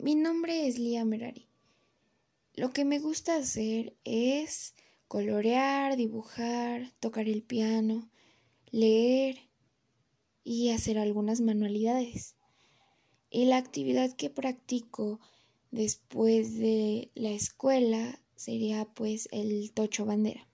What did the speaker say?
Mi nombre es Lía Merari. Lo que me gusta hacer es colorear, dibujar, tocar el piano, leer y hacer algunas manualidades. Y la actividad que practico después de la escuela sería pues el tocho bandera.